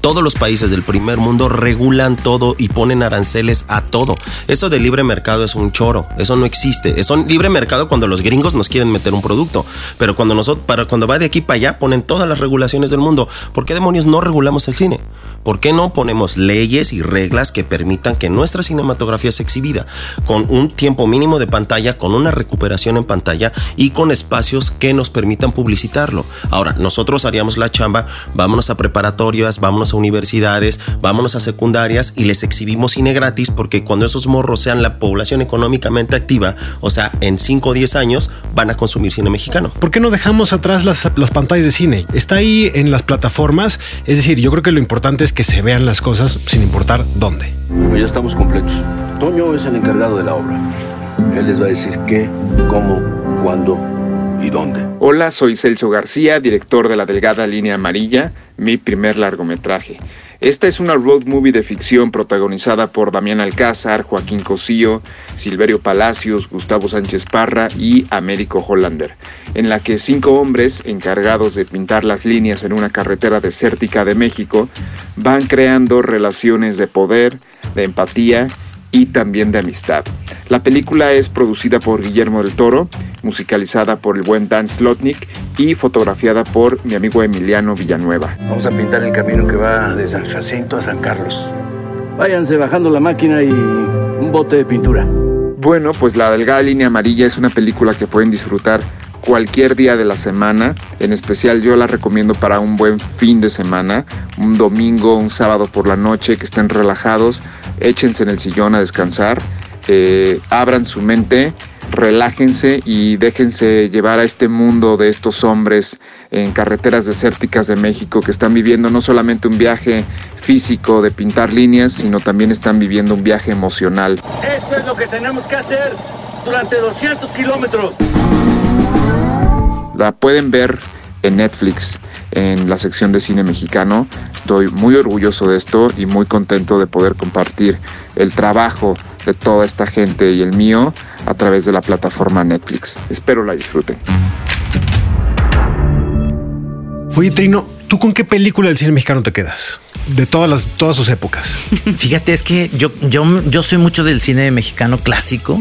Todos los países del primer mundo regulan todo y ponen aranceles a todo. Eso de libre mercado es un choro, eso no existe. Es un libre mercado cuando los gringos nos quieren meter un producto, pero cuando nosotros cuando va de aquí para allá ponen todas las regulaciones del mundo. ¿Por qué demonios no regulamos el cine? ¿Por qué no ponemos leyes y reglas que permitan que nuestra cinematografía sea exhibida con un tiempo mínimo de pantalla, con una recuperación en pantalla y con espacios que nos permitan publicitarlo? Ahora, nosotros haríamos la chamba, vámonos a preparatorias, vámonos a universidades, vámonos a secundarias y les exhibimos cine gratis porque cuando esos morros sean la población económicamente activa, o sea, en 5 o 10 años van a consumir cine mexicano. ¿Por qué no dejamos atrás las, las pantallas de cine? Está ahí en las plataformas, es decir, yo creo que lo importante es que se vean las cosas sin importar dónde. Ya estamos completos. Toño es el encargado de la obra. Él les va a decir qué, cómo, cuándo dónde. Hola, soy Celso García, director de La Delgada Línea Amarilla, mi primer largometraje. Esta es una road movie de ficción protagonizada por Damián Alcázar, Joaquín Cosío, Silverio Palacios, Gustavo Sánchez Parra y Américo Hollander, en la que cinco hombres encargados de pintar las líneas en una carretera desértica de México van creando relaciones de poder, de empatía y también de amistad. La película es producida por Guillermo del Toro, musicalizada por el buen Dan Slotnick y fotografiada por mi amigo Emiliano Villanueva. Vamos a pintar el camino que va de San Jacinto a San Carlos. Váyanse bajando la máquina y un bote de pintura. Bueno, pues La Delgada Línea Amarilla es una película que pueden disfrutar cualquier día de la semana. En especial yo la recomiendo para un buen fin de semana, un domingo, un sábado por la noche, que estén relajados, échense en el sillón a descansar, eh, abran su mente, relájense y déjense llevar a este mundo de estos hombres en carreteras desérticas de México que están viviendo no solamente un viaje físico de pintar líneas, sino también están viviendo un viaje emocional. Esto es lo que tenemos que hacer durante 200 kilómetros. La pueden ver en Netflix en la sección de cine mexicano. Estoy muy orgulloso de esto y muy contento de poder compartir el trabajo de toda esta gente y el mío a través de la plataforma Netflix. Espero la disfruten. Oye, Trino, ¿tú con qué película del cine mexicano te quedas? De todas las, todas sus épocas. Fíjate, es que yo, yo, yo soy mucho del cine mexicano clásico.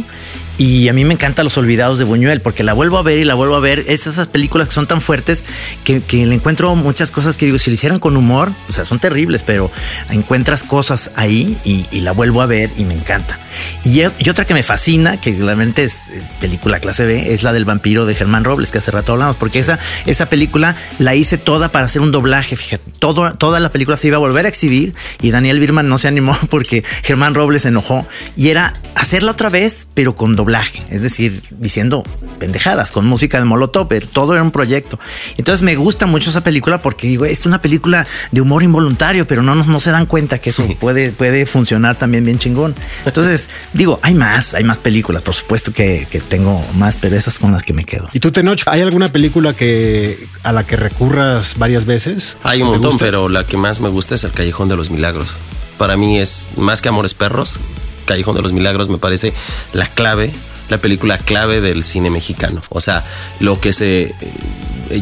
Y a mí me encantan Los Olvidados de Buñuel, porque la vuelvo a ver y la vuelvo a ver. Es esas películas que son tan fuertes que, que, le encuentro muchas cosas que digo, si lo hicieran con humor, o sea, son terribles, pero encuentras cosas ahí y, y la vuelvo a ver y me encanta. Y, y, otra que me fascina, que realmente es eh, película clase B, es la del vampiro de Germán Robles, que hace rato hablamos, porque sí. esa, esa película la hice toda para hacer un doblaje, fíjate, todo, toda la película se iba a volver a exhibir y Daniel Birman no se animó porque Germán Robles se enojó y era hacerla otra vez, pero con doblaje, es decir, diciendo pendejadas, con música de Molotov, pero todo era un proyecto. Entonces me gusta mucho esa película porque digo, es una película de humor involuntario, pero no, no, no se dan cuenta que eso sí. puede, puede funcionar también bien chingón. Entonces, digo, hay más, hay más películas, por supuesto que, que tengo más, pero esas con las que me quedo. ¿Y tú, Tenoch, hay alguna película que a la que recurras varias veces? Hay un montón, pero la que más me gusta es El Callejón de los Milagros. Para mí es más que Amores Perros, Callejón de los Milagros me parece la clave, la película clave del cine mexicano. O sea, lo que se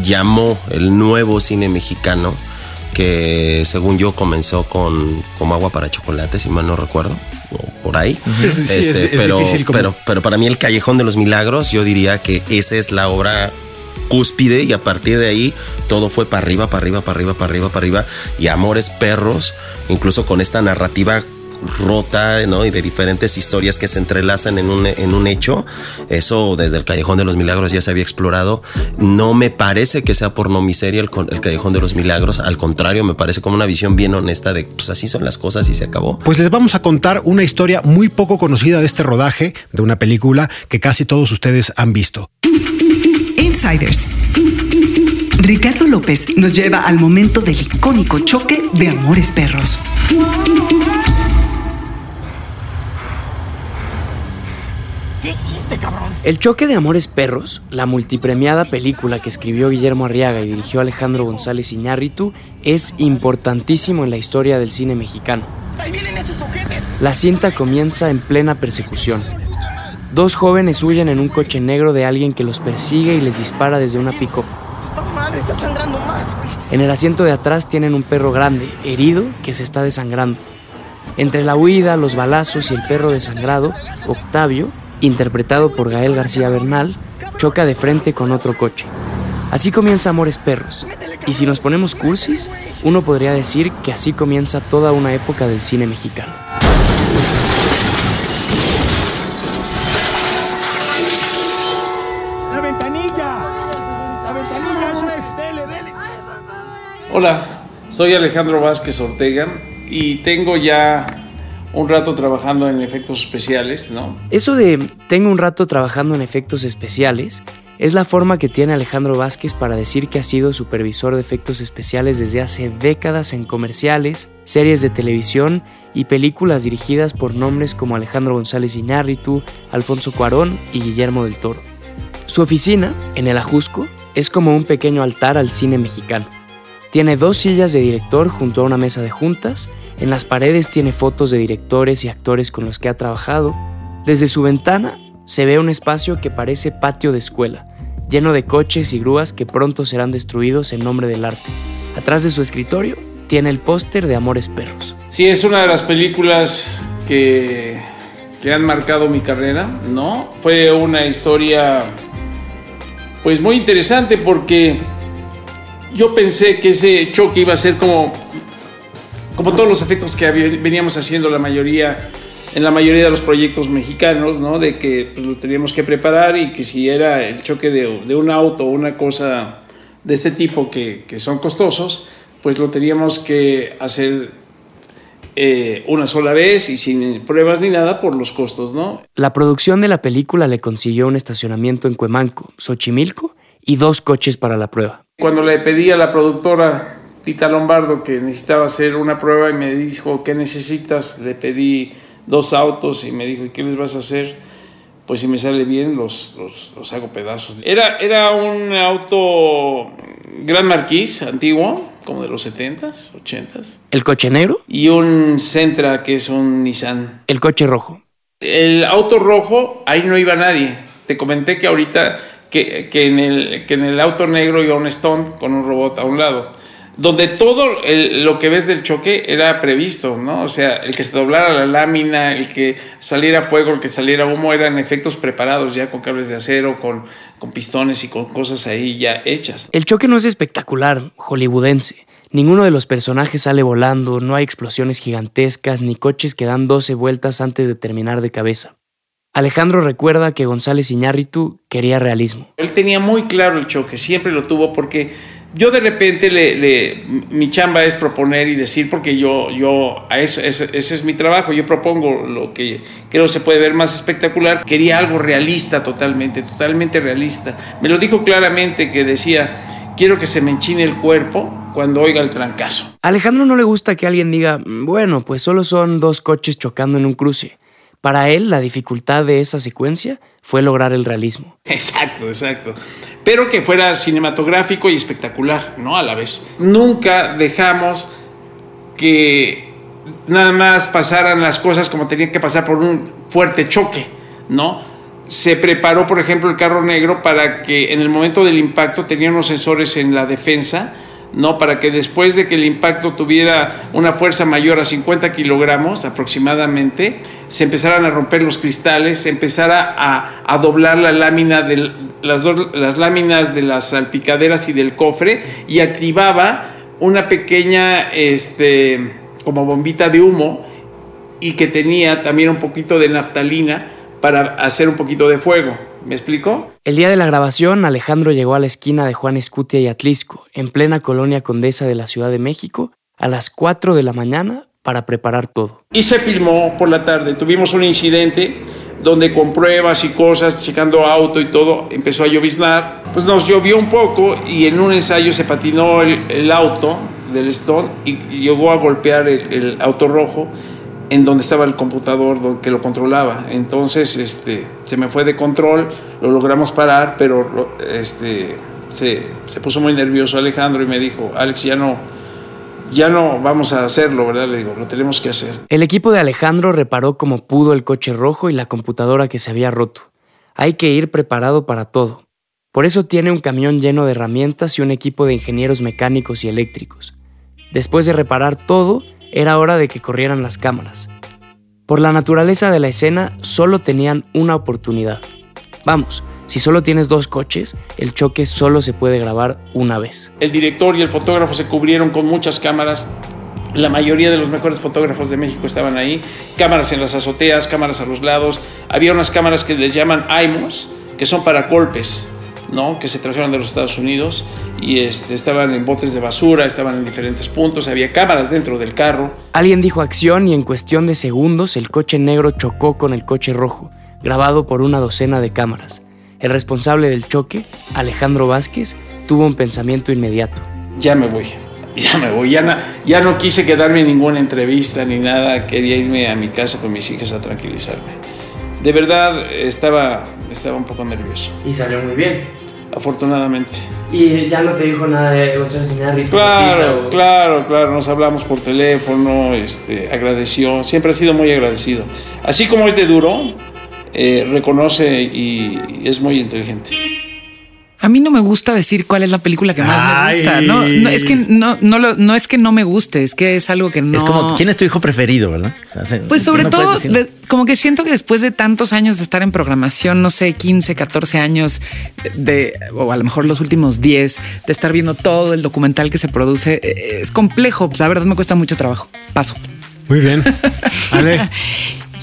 llamó el nuevo cine mexicano, que según yo comenzó con como agua para chocolate, si mal no recuerdo por ahí. Sí, este, es, es pero, como... pero, pero para mí el Callejón de los Milagros, yo diría que esa es la obra cúspide y a partir de ahí todo fue para arriba, para arriba, para arriba, para arriba, para arriba y Amores Perros, incluso con esta narrativa rota, ¿no? Y de diferentes historias que se entrelazan en un, en un hecho. Eso desde el Callejón de los Milagros ya se había explorado. No me parece que sea porno miseria el, el Callejón de los Milagros. Al contrario, me parece como una visión bien honesta de, pues así son las cosas y se acabó. Pues les vamos a contar una historia muy poco conocida de este rodaje, de una película que casi todos ustedes han visto. Insiders. Ricardo López nos lleva al momento del icónico choque de Amores Perros. ¿Qué hiciste, cabrón? El choque de Amores Perros, la multipremiada película que escribió Guillermo Arriaga y dirigió Alejandro González Iñárritu, es importantísimo en la historia del cine mexicano. ¡Ahí vienen esos ojetes! La cinta comienza en plena persecución. Dos jóvenes huyen en un coche negro de alguien que los persigue y les dispara desde una pico. ¡Madre, está sangrando más! En el asiento de atrás tienen un perro grande, herido, que se está desangrando. Entre la huida, los balazos y el perro desangrado, Octavio, interpretado por Gael García Bernal, choca de frente con otro coche. Así comienza Amores Perros. Y si nos ponemos cursis, uno podría decir que así comienza toda una época del cine mexicano. ¡La ventanilla! ¡La ventanilla! ¡Eso es! ¡Dele, dele! Hola, soy Alejandro Vázquez Ortega y tengo ya un rato trabajando en efectos especiales, ¿no? Eso de tengo un rato trabajando en efectos especiales es la forma que tiene Alejandro Vázquez para decir que ha sido supervisor de efectos especiales desde hace décadas en comerciales, series de televisión y películas dirigidas por nombres como Alejandro González Iñárritu, Alfonso Cuarón y Guillermo del Toro. Su oficina, en el Ajusco, es como un pequeño altar al cine mexicano. Tiene dos sillas de director junto a una mesa de juntas, en las paredes tiene fotos de directores y actores con los que ha trabajado. Desde su ventana se ve un espacio que parece patio de escuela, lleno de coches y grúas que pronto serán destruidos en nombre del arte. Atrás de su escritorio tiene el póster de Amores Perros. Sí, es una de las películas que, que han marcado mi carrera, ¿no? Fue una historia pues muy interesante porque yo pensé que ese choque iba a ser como, como todos los efectos que veníamos haciendo la mayoría, en la mayoría de los proyectos mexicanos, ¿no? De que pues, lo teníamos que preparar y que si era el choque de, de un auto o una cosa de este tipo que, que son costosos, pues lo teníamos que hacer eh, una sola vez y sin pruebas ni nada por los costos, ¿no? La producción de la película le consiguió un estacionamiento en Cuemanco, Xochimilco y dos coches para la prueba. Cuando le pedí a la productora Tita Lombardo que necesitaba hacer una prueba y me dijo, ¿qué necesitas? Le pedí dos autos y me dijo, ¿y qué les vas a hacer? Pues si me sale bien, los, los, los hago pedazos. Era, era un auto Gran Marquis antiguo, como de los 70s, 80s. ¿El coche negro? Y un Sentra, que es un Nissan. El coche rojo. El auto rojo, ahí no iba nadie. Te comenté que ahorita, que, que en, el, que en el auto negro iba un Stone con un robot a un lado. Donde todo el- lo que ves del choque era previsto, ¿no? O sea, el que se doblara la lámina, el que saliera fuego, el que saliera humo, eran efectos preparados ya con cables de acero, con, con pistones y con cosas ahí ya hechas. El choque no es espectacular, hollywoodense. Ninguno de los personajes sale volando, no hay explosiones gigantescas ni coches que dan 12 vueltas antes de terminar de cabeza. Alejandro recuerda que González Iñárritu quería realismo. Él tenía muy claro el choque, siempre lo tuvo porque yo de repente le, le- mi chamba es proponer y decir porque yo yo a eso, ese, ese es mi trabajo, yo propongo lo que creo se puede ver más espectacular. Quería algo realista totalmente, totalmente realista. Me lo dijo claramente que decía, quiero que se me enchine el cuerpo cuando oiga el trancazo. A Alejandro no le gusta que alguien diga, "Mm, bueno, pues solo son dos coches chocando en un cruce. Para él, la dificultad de esa secuencia fue lograr el realismo. Exacto, exacto. Pero que fuera cinematográfico y espectacular, ¿no? A la vez. Nunca dejamos que nada más pasaran las cosas como tenían que pasar por un fuerte choque, ¿no? Se preparó, por ejemplo, el carro negro para que en el momento del impacto tenía unos sensores en la defensa, ¿no? Para que después de que el impacto tuviera una fuerza mayor a 50 kilogramos aproximadamente, se empezaran a romper los cristales, se empezara a, doblar la lámina de las láminas de las salpicaderas y del cofre y activaba una pequeña, este, como bombita de humo y que tenía también un poquito de naftalina para hacer un poquito de fuego. ¿Me explico? El día de la grabación, Alejandro llegó a la esquina de Juan Escutia y Atlisco, en plena colonia condesa de la Ciudad de México, a las 4 de la mañana para preparar todo. Y se filmó por la tarde. Tuvimos un incidente donde con pruebas y cosas, checando auto y todo, empezó a lloviznar. Pues nos llovió un poco y en un ensayo se patinó el, el auto del Stone y llegó a golpear el, el auto rojo en donde estaba el computador que lo controlaba. Entonces este, se me fue de control, lo logramos parar, pero este, se, se puso muy nervioso Alejandro y me dijo, Alex, ya no, ya no vamos a hacerlo, ¿verdad? Le digo, lo tenemos que hacer. El equipo de Alejandro reparó como pudo el coche rojo y la computadora que se había roto. Hay que ir preparado para todo. Por eso tiene un camión lleno de herramientas y un equipo de ingenieros mecánicos y eléctricos. Después de reparar todo, era hora de que corrieran las cámaras. Por la naturaleza de la escena, solo tenían una oportunidad. Vamos, si solo tienes dos coches, el choque solo se puede grabar una vez. El director y el fotógrafo se cubrieron con muchas cámaras. La mayoría de los mejores fotógrafos de México estaban ahí. Cámaras en las azoteas, cámaras a los lados. Había unas cámaras que les llaman IMOS, que son para golpes, ¿no? que se trajeron de los Estados Unidos y este, estaban en botes de basura, estaban en diferentes puntos, había cámaras dentro del carro. Alguien dijo acción y en cuestión de segundos el coche negro chocó con el coche rojo, grabado por una docena de cámaras. El responsable del choque, Alejandro Vázquez, tuvo un pensamiento inmediato. Ya me voy, ya me voy, ya no, ya no quise quedarme en ninguna entrevista ni nada, quería irme a mi casa con mis hijas a tranquilizarme. De verdad estaba, estaba un poco nervioso. Y salió muy bien. Afortunadamente. Y ya no te dijo nada de te enseñar Claro, claro, claro. Nos hablamos por teléfono, este, agradeció. Siempre ha sido muy agradecido. Así como es de duro, eh, reconoce y es muy inteligente. A mí no me gusta decir cuál es la película que más me gusta. No, no, es que no, no, lo, no es que no me guste, es que es algo que no. Es como quién es tu hijo preferido, ¿verdad? pues sobre todo, como que siento que después de tantos años de estar en programación, no sé, 15, 14 años de, o a lo mejor los últimos 10, de estar viendo todo el documental que se produce, eh, es complejo. Pues la verdad me cuesta mucho trabajo. Paso. Muy bien. Ale.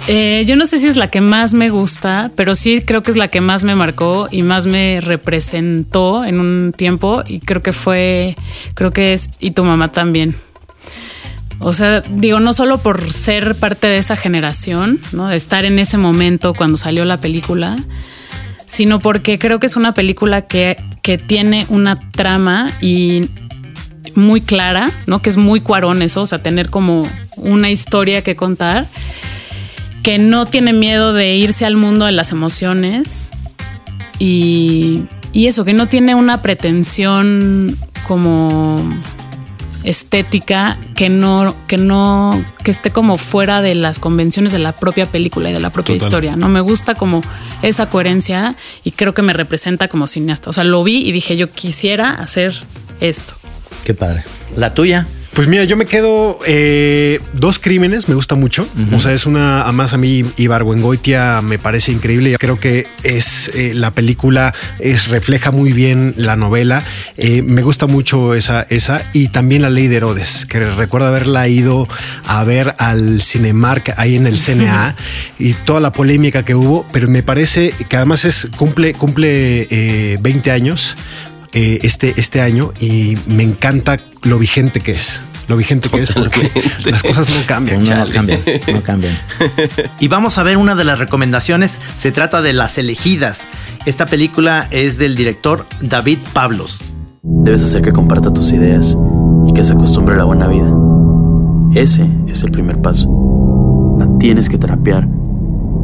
Eh, yo no sé si es la que más me gusta, pero sí creo que es la que más me marcó y más me representó en un tiempo y creo que fue, creo que es y tu mamá también. O sea, digo, no solo por ser parte de esa generación, ¿no? De estar en ese momento cuando salió la película, sino porque creo que es una película que, que tiene una trama y muy clara, ¿no? Que es muy cuarón eso, o sea, tener como una historia que contar que no tiene miedo de irse al mundo de las emociones y, eso, que no tiene una pretensión como estética que no, que no, que esté como fuera de las convenciones de la propia película y de la propia historia. No me gusta como esa coherencia y creo que me representa como cineasta. O sea, lo vi y dije, yo quisiera hacer esto. Qué padre. La tuya. Pues mira, yo me quedo eh, dos crímenes, me gusta mucho. O sea, es una, más a mí, Ibargüengoitia me parece increíble. Creo que es eh, la película, es, refleja muy bien la novela. Eh, me gusta mucho esa, esa y también la ley de Herodes, que recuerdo haberla ido a ver al Cinemark ahí en el CNA y toda la polémica que hubo, pero me parece que además es, cumple, cumple 20 años. Este, este año y me encanta lo vigente que es lo vigente que es porque las cosas no cambian. No, cambian, no cambian. y vamos a ver una de las recomendaciones. Se trata de Las elegidas. Esta película es del director David Pablos. Debes hacer que comparta tus ideas y que se acostumbre a la buena vida. Ese es el primer paso. La tienes que terapiar,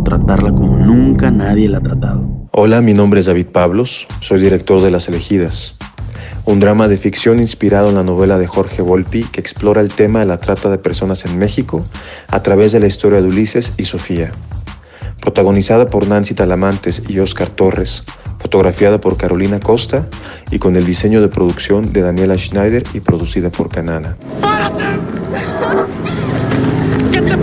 tratarla como nunca nadie la ha tratado. Hola, mi nombre es David Pablos, soy director de Las elegidas un drama de ficción inspirado en la novela de Jorge Volpi que explora el tema de la trata de personas en México a través de la historia de Ulises y Sofía. Protagonizada por Nancy Talamantes y Oscar Torres, fotografiada por Carolina Costa y con el diseño de producción de Daniela Schneider y producida por Canana. ¡Párate! ¿Qué te?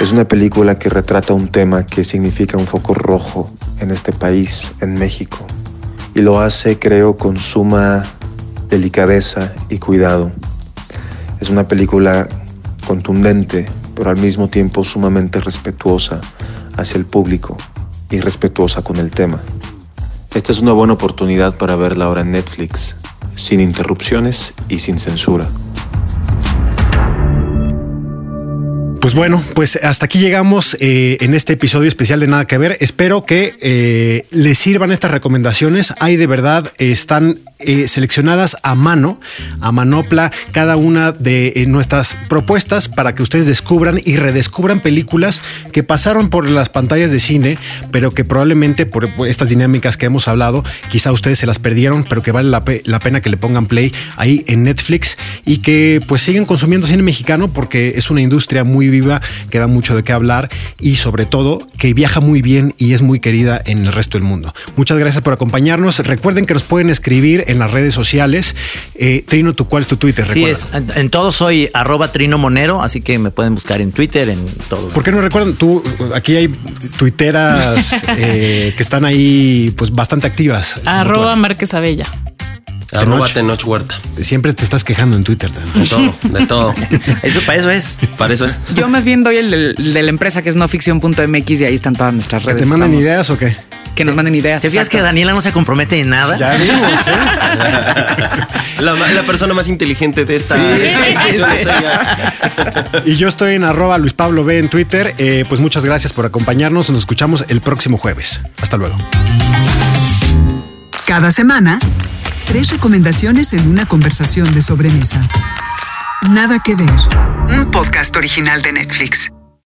Es una película que retrata un tema que significa un foco rojo en este país, en México, y lo hace, creo, con suma delicadeza y cuidado. Es una película contundente, pero al mismo tiempo sumamente respetuosa hacia el público y respetuosa con el tema. Esta es una buena oportunidad para verla ahora en Netflix, sin interrupciones y sin censura. Pues bueno, pues hasta aquí llegamos eh, en este episodio especial de Nada que Ver. Espero que eh, les sirvan estas recomendaciones. Hay de verdad, están eh, seleccionadas a mano, a manopla, cada una de nuestras propuestas para que ustedes descubran y redescubran películas que pasaron por las pantallas de cine, pero que probablemente por, estas dinámicas que hemos hablado, quizá ustedes se las perdieron, pero que vale la, pena que le pongan play ahí en Netflix y que pues siguen consumiendo cine mexicano porque es una industria muy viva, que da mucho de qué hablar y sobre todo que viaja muy bien y es muy querida en el resto del mundo. Muchas gracias por acompañarnos. Recuerden que nos pueden escribir en las redes sociales. Eh, Trino, ¿tú cuál es tu Twitter? Sí, Recuerda. es, en, en todo soy arroba Trino Monero, así que me pueden buscar en Twitter, en todo. ¿Por qué no recuerdan? Tú, aquí hay tuiteras eh, que están ahí pues bastante activas. Arroba Márquez Abella. Arroba Tenoch Huerta. Siempre te estás quejando en Twitter. De todo, de todo. Eso para eso es. Para eso es. Yo más bien doy el, de la empresa que es noficción.mx y ahí están todas nuestras redes. ¿Te mandan Estamos- ideas o qué? Que nos manden ideas. ¿Te fijas exacto. que Daniela no se compromete en nada? Ya vimos, ¿eh? La, la persona más inteligente de esta, es ella. Y yo estoy en arroba Luis Pablo B en Twitter. Eh, pues muchas gracias por acompañarnos. Nos escuchamos el próximo jueves. Hasta luego. Cada semana, tres recomendaciones en una conversación de sobremesa. Nada que ver. Un podcast original de Netflix.